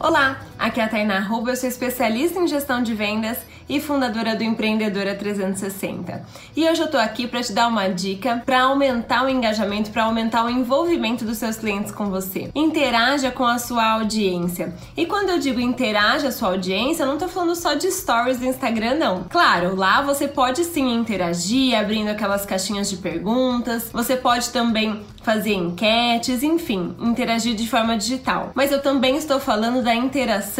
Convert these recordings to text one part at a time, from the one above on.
Olá, aqui é a Tainá Ruba, eu sou especialista em gestão de vendas e fundadora do Empreendedora 360. E hoje eu tô aqui para te dar uma dica para aumentar o engajamento, para aumentar o envolvimento dos seus clientes com você. Interaja com a sua audiência. E quando eu digo interaja a sua audiência, eu não tô falando só de stories do Instagram, não. Claro, lá você pode sim interagir, abrindo aquelas caixinhas de perguntas. Você pode também fazer enquetes, enfim, interagir de forma digital. Mas eu também estou falando da interação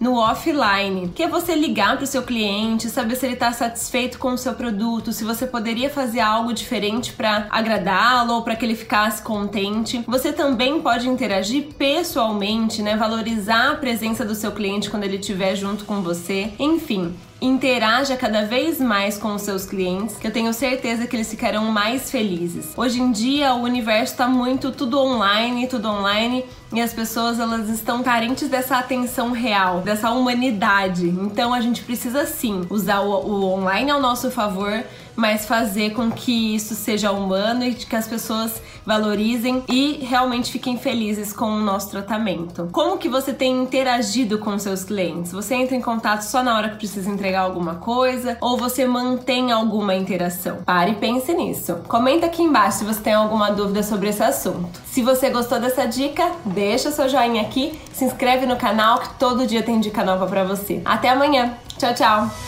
no offline, que é você ligar para o seu cliente, saber se ele está satisfeito com o seu produto, se você poderia fazer algo diferente para agradá-lo ou para que ele ficasse contente. Você também pode interagir pessoalmente, né? Valorizar a presença do seu cliente quando ele estiver junto com você. Enfim, interaja cada vez mais com os seus clientes, que eu tenho certeza que eles ficarão mais felizes. Hoje em dia o universo está muito tudo online, tudo online e as pessoas elas estão carentes dessa atenção real, dessa humanidade. Então a gente precisa sim usar o, o online ao nosso favor, mas fazer com que isso seja humano e que as pessoas valorizem e realmente fiquem felizes com o nosso tratamento. Como que você tem interagido com seus clientes? Você entra em contato só na hora que precisa entregar alguma coisa ou você mantém alguma interação? Pare e pense nisso. Comenta aqui embaixo se você tem alguma dúvida sobre esse assunto. Se você gostou dessa dica, deixa seu joinha aqui, se inscreve no canal que todo dia tem dica nova para você. Até amanhã. Tchau, tchau.